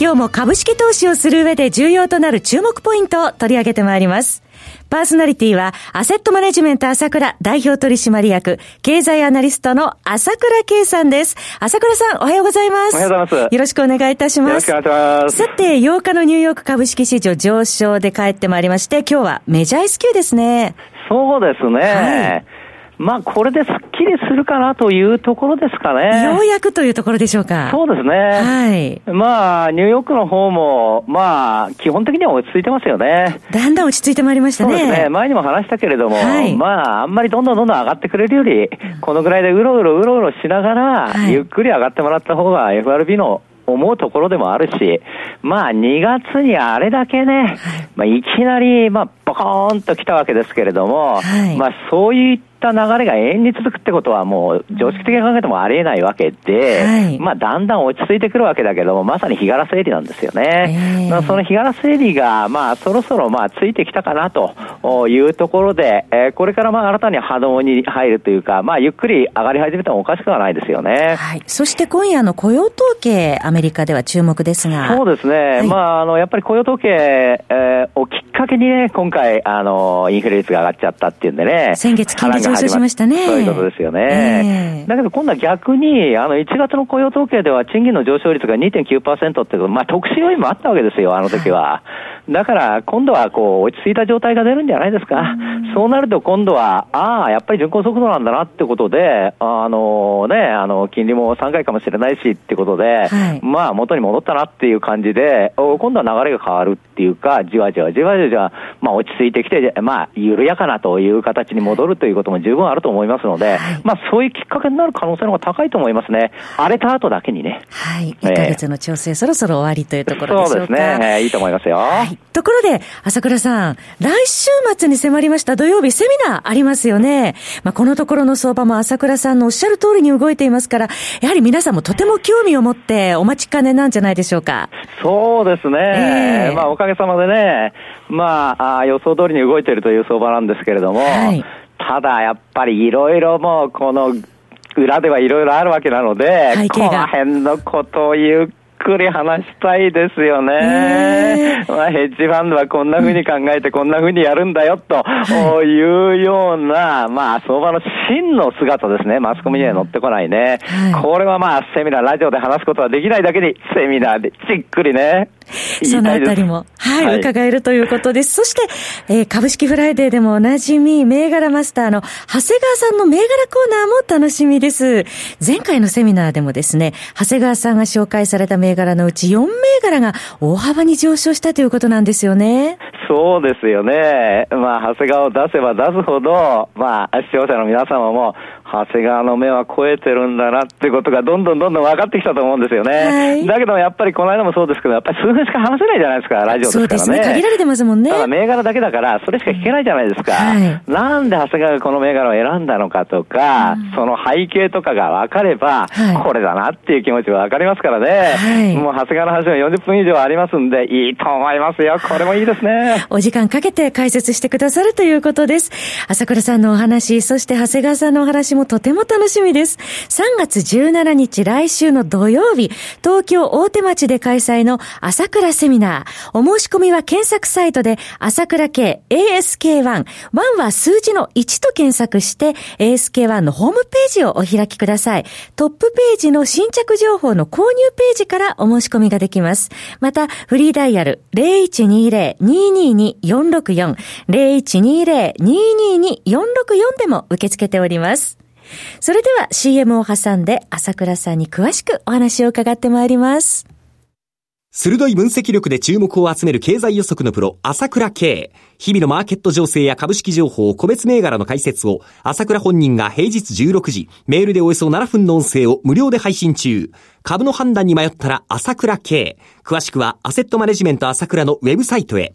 今日も株式投資をする上で重要となる注目ポイントを取り上げてまいりますパーソナリティは、アセットマネジメント朝倉代表取締役、経済アナリストの朝倉慶さんです。朝倉さん、おはようございます。おはようございます。よろしくお願いいたします。よろしくお願いします。さて、8日のニューヨーク株式市場上昇で帰ってまいりまして、今日はメジャー SQ ですね。そうですね。はいまあ、これですっきりするかなというところですかね。ようやくというところでしょうか。そうですね。はい。まあ、ニューヨークの方も、まあ、基本的には落ち着いてますよね。だんだん落ち着いてまいりましたね。そうですね。前にも話したけれども、はい、まあ、あんまりどんどんどんどん上がってくれるより、このぐらいでうろうろうろうろしながら、はい、ゆっくり上がってもらった方が FRB の思うところでもあるし、まあ2月にあれだけね、まあいきなり、まあボコーンと来たわけですけれども、はい、まあそういっった流れが永遠に続くってことはもう常識的に考えてもありえないわけで、はい、まあだんだん落ち着いてくるわけだけども、まさに日柄整理なんですよね。まあその日柄整理が、まあそろそろまあついてきたかなというところで、えー、これからまあ新たに波動に入るというか、まあゆっくり上がり始めてもおかしくはないですよね。はい。そして今夜の雇用統計、アメリカでは注目ですが。そうですね。はい、まああの、やっぱり雇用統計、えー、をきっかけにね、今回、あの、インフレ率が上がっちゃったっていうんでね。先月金利上昇しましたね。そういうことですよね。えー、だけど今度は逆に、あの、1月の雇用統計では賃金の上昇率が2.9%っていう、まあ、特殊要因もあったわけですよ、あの時は。だから、今度はこう、落ち着いた状態が出るんじゃないですか。うそうなると今度は、ああ、やっぱり巡航速度なんだなってことで、あのね、あの、金利も3回かもしれないしってことで、はい、まあ、元に戻ったなっていう感じで、今度は流れが変わるっていうか、じわじわじわじわ、まあ、落ち着いてきて、まあ、緩やかなという形に戻るということも十分あると思いますので、はい、まあ、そういうきっかけになる可能性の方が高いと思いますね。荒れた後だけにね。はい。1ヶ月の調整、えー、そろそろ終わりというところでしょうか。そうですね。えー、いいと思いますよ。はいところで、朝倉さん、来週末に迫りました土曜日セミナーありますよね。まあ、このところの相場も朝倉さんのおっしゃる通りに動いていますから、やはり皆さんもとても興味を持ってお待ちかねなんじゃないでしょうか。そうですね。えー、まあ、おかげさまでね、まあ、あ予想通りに動いているという相場なんですけれども、はい、ただやっぱりいろいろもうこの裏ではいろいろあるわけなので、この辺のことをゆっくり話したいですよね。まあ、ヘッジファンドはこんな風に考えてこんな風にやるんだよ、とい。うような、まあ、相場の真の姿ですね。マスコミには乗ってこないね。これはまあ、セミナー、ラジオで話すことはできないだけに、セミナーでじっくりね、そのあたりも、はい、はい、伺えるということです。そして、えー、株式フライデーでもおなじみ、銘柄マスターの長谷川さんの銘柄コーナーも楽しみです。前回のセミナーでもですね、長谷川さんが紹介された銘柄のうち4銘柄が大幅に上昇したということなんですよね。そうですよね。まあ、長谷川を出せば出すほど、まあ、視聴者の皆様も、長谷川の目は超えてるんだなってことがどんどんどんどん分かってきたと思うんですよね。はい、だけどやっぱりこの間もそうですけど、やっぱり数分しか話せないじゃないですか、ラジオですからね。そうですね。限られてますもんね。ただ銘柄だけだから、それしか聞けないじゃないですか。はい、なんで長谷川がこの銘柄を選んだのかとか、うん、その背景とかが分かれば、はい、これだなっていう気持ちは分かりますからね。もう長谷川の話は40分以上ありますんで、いいと思いますよ。これもいいですね。お時間かけて解説してくださるということです。朝倉さんのお話、そして長谷川さんのお話もとても楽しみです。3月17日来週の土曜日、東京大手町で開催の朝倉セミナー。お申し込みは検索サイトで朝倉系 ASK1。1は数字の1と検索して ASK1 のホームページをお開きください。トップページの新着情報の購入ページからお申し込みができます。また、フリーダイヤル0120-22 022464、0120-222-464でも受け付けております。それでは CM を挟んで朝倉さんに詳しくお話を伺ってまいります。鋭い分析力で注目を集める経済予測のプロ、朝倉慶。日々のマーケット情勢や株式情報、個別銘柄の解説を、朝倉本人が平日16時、メールでおよそ7分の音声を無料で配信中。株の判断に迷ったら朝倉慶。詳しくは、アセットマネジメント朝倉のウェブサイトへ。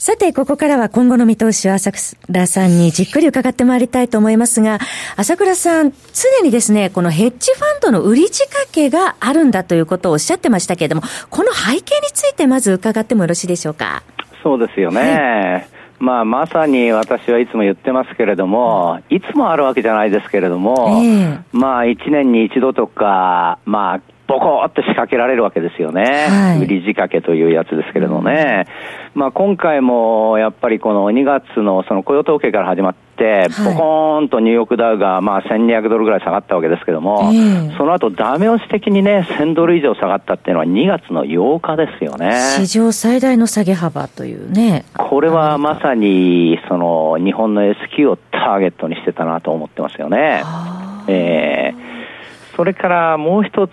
さて、ここからは今後の見通しを朝倉さんにじっくり伺ってまいりたいと思いますが、朝倉さん、常にですね、このヘッジファンドの売り仕掛けがあるんだということをおっしゃってましたけれども、この背景についてまず伺ってもよろしいでしょうか？そうですよね。はいまあ、まさに私はいつも言ってますけれども、いつもあるわけじゃないですけれども、えー、まあ、1年に一度とか、まあ、ボコーって仕掛けられるわけですよね。はい、売り仕掛けというやつですけれどもね。まあ今回もやっぱりこの2月のその雇用統計から始まって、ボコーンとニューヨークダウがまあ1200ドルぐらい下がったわけですけども、その後ダメ押し的にね、1000ドル以上下がったっていうのは2月の8日ですよね。史上最大の下げ幅というね。これはまさにその日本の S q をターゲットにしてたなと思ってますよね。えーそれからもう一つ、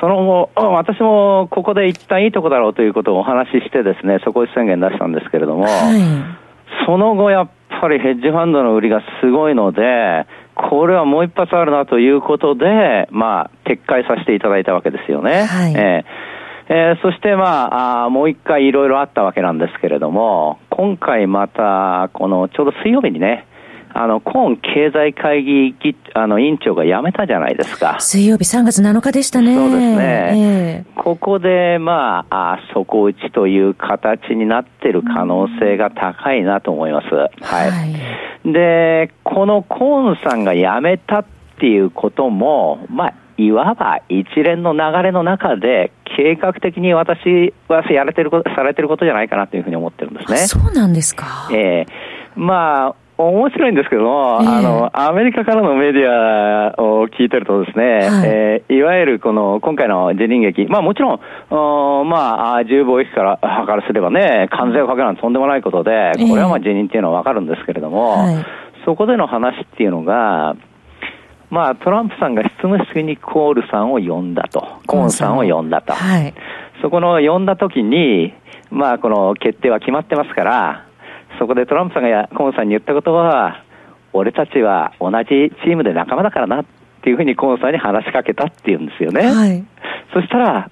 その後、私もここで一旦いいとこだろうということをお話ししてですね、底打ち宣言出したんですけれども、はい、その後やっぱりヘッジファンドの売りがすごいので、これはもう一発あるなということで、まあ、撤回させていただいたわけですよね。はい、えーえー、そしてまあ、あもう一回いろいろあったわけなんですけれども、今回また、このちょうど水曜日にね、あの、コーン経済会議あの委員長が辞めたじゃないですか。水曜日3月7日でしたね。そうですね。えー、ここで、まあ、あ底打ちという形になってる可能性が高いなと思います。はい。はい、で、このコーンさんが辞めたっていうことも、まあ、いわば一連の流れの中で、計画的に私はやれてるされてることじゃないかなというふうに思ってるんですね。そうなんですか。ええー、まあ、面白いんですけども、えー、あの、アメリカからのメディアを聞いてるとですね、はい、えー、いわゆるこの、今回の辞任劇、まあもちろん、おまあ、自由貿易から、からすればね、関税をかけるのはとんでもないことで、これはまあ辞任っていうのはわかるんですけれども、はい、そこでの話っていうのが、まあ、トランプさんが執務室にコールさんを呼んだと、コーンさんを呼んだと。はい、そこの呼んだ時に、まあ、この決定は決まってますから、そこでトランプさんがコーンさんに言ったことは、俺たちは同じチームで仲間だからなっていうふうにコーンさんに話しかけたっていうんですよね。はい、そしたら、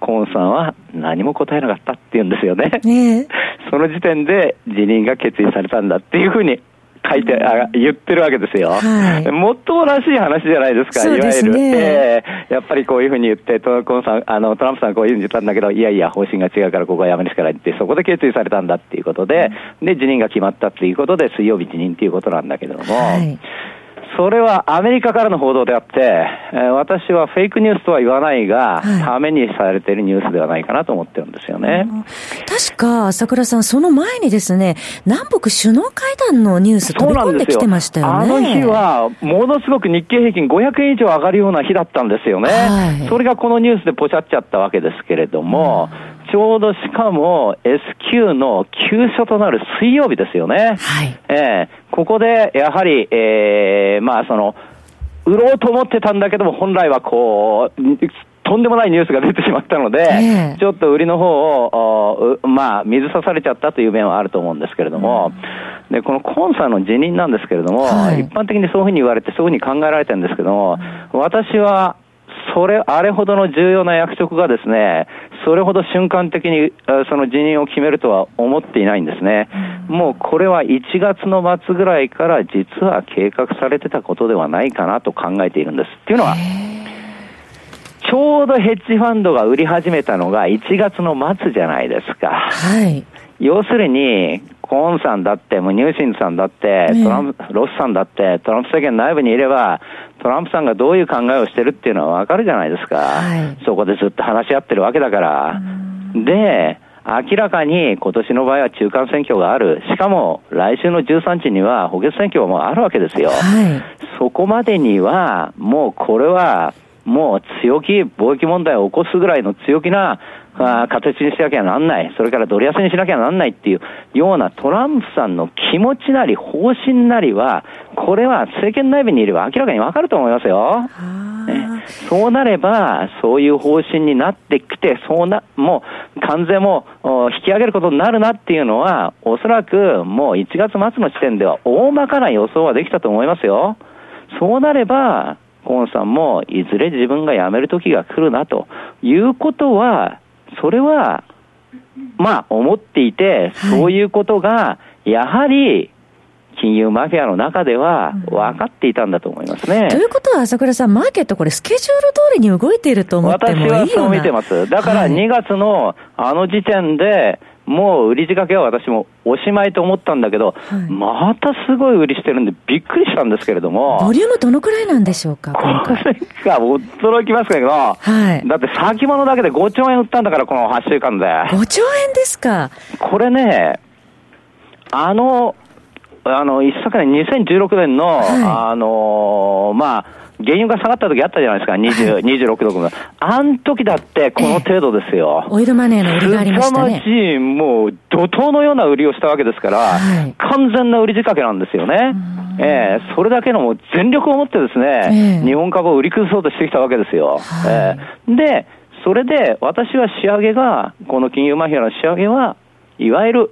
コーンさんは何も答えなかったっていうんですよね。ねその時点で辞任が決意されたんだっていうふうに書いて、あ言ってるわけですよ。はい、もっともらしい話じゃないですか、いわゆる。えー、やっぱりこういうふうに言って、トコンさんあのトランプさんこういうふうに言ったんだけど、いやいや、方針が違うからここはやめるしかないって、そこで決意されたんだっていうことで、で、辞任が決まったっていうことで、水曜日辞任っていうことなんだけれども、はいそれはアメリカからの報道であって、えー、私はフェイクニュースとは言わないが、はい、ためにされているニュースではないかなと思ってるんですよね。確か、朝倉さん、その前にですね、南北首脳会談のニュース飛び込んできてましたよね。あの日は、ものすごく日経平均500円以上上がるような日だったんですよね。はい、それがこのニュースでポチャっちゃったわけですけれども、うんちょうどしかも S q の急所となる水曜日ですよね。はい。えー、ここで、やはり、えー、まあその、売ろうと思ってたんだけども、本来はこう、とんでもないニュースが出てしまったので、えー、ちょっと売りの方を、まあ、水さされちゃったという面はあると思うんですけれども、うん、で、このコンサーの辞任なんですけれども、はい、一般的にそういうふうに言われて、そういうふうに考えられてるんですけども、私は、それ、あれほどの重要な役職がですね、それほど瞬間的にその辞任を決めるとは思っていないんですね。もうこれは1月の末ぐらいから実は計画されてたことではないかなと考えているんです。っていうのは、ちょうどヘッジファンドが売り始めたのが1月の末じゃないですか。はい。要するに、コーンさんだって、もうムニューシンさんだって、トランプ、ロスさんだって、トランプ政権内部にいれば、トランプさんがどういう考えをしてるっていうのはわかるじゃないですか。はい、そこでずっと話し合ってるわけだから。で、明らかに今年の場合は中間選挙がある。しかも来週の13日には補欠選挙もあるわけですよ。はい、そこまでにはもうこれはもう強気、貿易問題を起こすぐらいの強気なあ形にしなきゃなんない、それからドル安にしなきゃなんないっていうようなトランプさんの気持ちなり方針なりは、これは政権内部にいれば明らかにわかると思いますよ。ね、そうなれば、そういう方針になってきて、そうな、もう関税も引き上げることになるなっていうのは、おそらくもう1月末の時点では大まかな予想はできたと思いますよ。そうなれば、コンさんもいずれ自分が辞める時が来るなということは、それは、まあ思っていて、そういうことが、やはり、金融マフィアの中では分かっていたんだと思いますね。ということは、朝倉さん、マーケット、これ、スケジュール通りに動いていると思ってもいいよ私はそう見てます。だから2月のあの時点で、もう売り仕掛けは私もおしまいと思ったんだけど、はい、またすごい売りしてるんで、びっくりしたんですけれども。ボリュームどのくらいなんでしょうか、これが驚きますけど、はい、だって先物だけで5兆円売ったんだから、この8週間で。5兆円ですか。これね、あの、あの、一昨年2016年の、はい、あのまあ、原油が下がった時あったじゃないですか、20 26度分。あん時だってこの程度ですよ。オイルマネーの売りがありましたね。凄まじい、もう怒涛のような売りをしたわけですから、はい、完全な売り仕掛けなんですよね。えー、それだけのも全力を持ってですね、えー、日本株を売り崩そうとしてきたわけですよ。はい、えー、で、それで私は仕上げが、この金融マフィアの仕上げは、いわゆる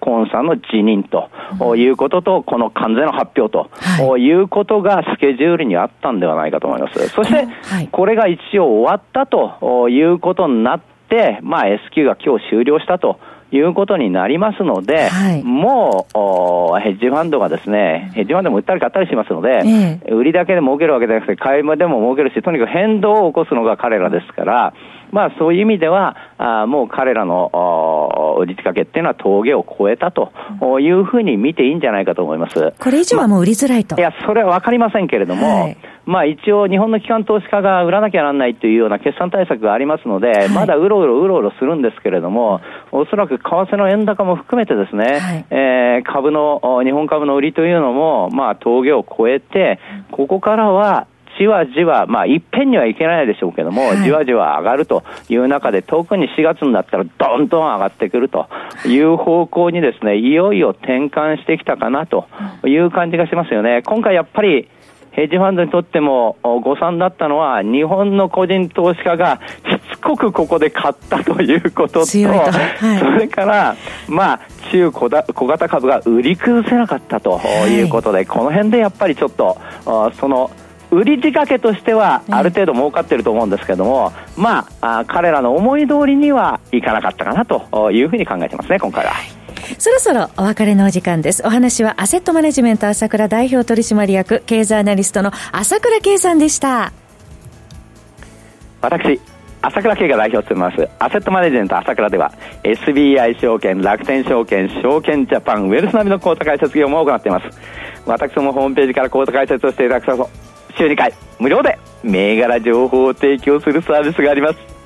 コーンさんの辞任ということと、この関税の発表と、はい、いうことがスケジュールにあったんではないかと思います。そして、これが一応終わったということになって、まあ S q が今日終了したと。いうことになりますので、はい、もうヘッジファンドがですね、ヘッジファンドも売ったり買ったりしますので、ええ、売りだけで儲けるわけじゃなくて、買いでも儲けるし、とにかく変動を起こすのが彼らですから、まあそういう意味では、あもう彼らの売り仕掛けっていうのは峠を越えたというふうに見ていいんじゃないかと思います。これ以上はもう売りづらいと。まいや、それはわかりませんけれども、はい、まあ一応日本の機関投資家が売らなきゃならないというような決算対策がありますので、はい、まだうろうろうろうろするんですけれども、おそらく為替の円高も含めてですね、はい、えー、株の、日本株の売りというのも、まあ峠を越えて、ここからはじわじわ、まあ、いっぺんにはいけないでしょうけども、はい、じわじわ上がるという中で、特に4月になったら、どんどん上がってくるという方向にですね、いよいよ転換してきたかなという感じがしますよね。今回やっぱり、ヘッジファンドにとっても誤算だったのは、日本の個人投資家がしつこくここで買ったということと、はい、それから、まあ、中小型株が売り崩せなかったということで、はい、この辺でやっぱりちょっと、その、売り仕掛けとしてはある程度儲かってると思うんですけども、まあ、彼らの思い通りにはいかなかったかなというふうに考えてますね、今回は。そろそろお別れのお時間です。お話はアセットマネジメント朝倉代表取締役経済アナリストの朝倉圭さんでした。私、朝倉慶が代表を務めますアセットマネジメント朝倉では SBI 証券、楽天証券、証券ジャパン、ウェルス並みの口座開設業務を行っています。私もホームページから口座開設をしていただくと週2回無料で銘柄情報を提供するサービスがあります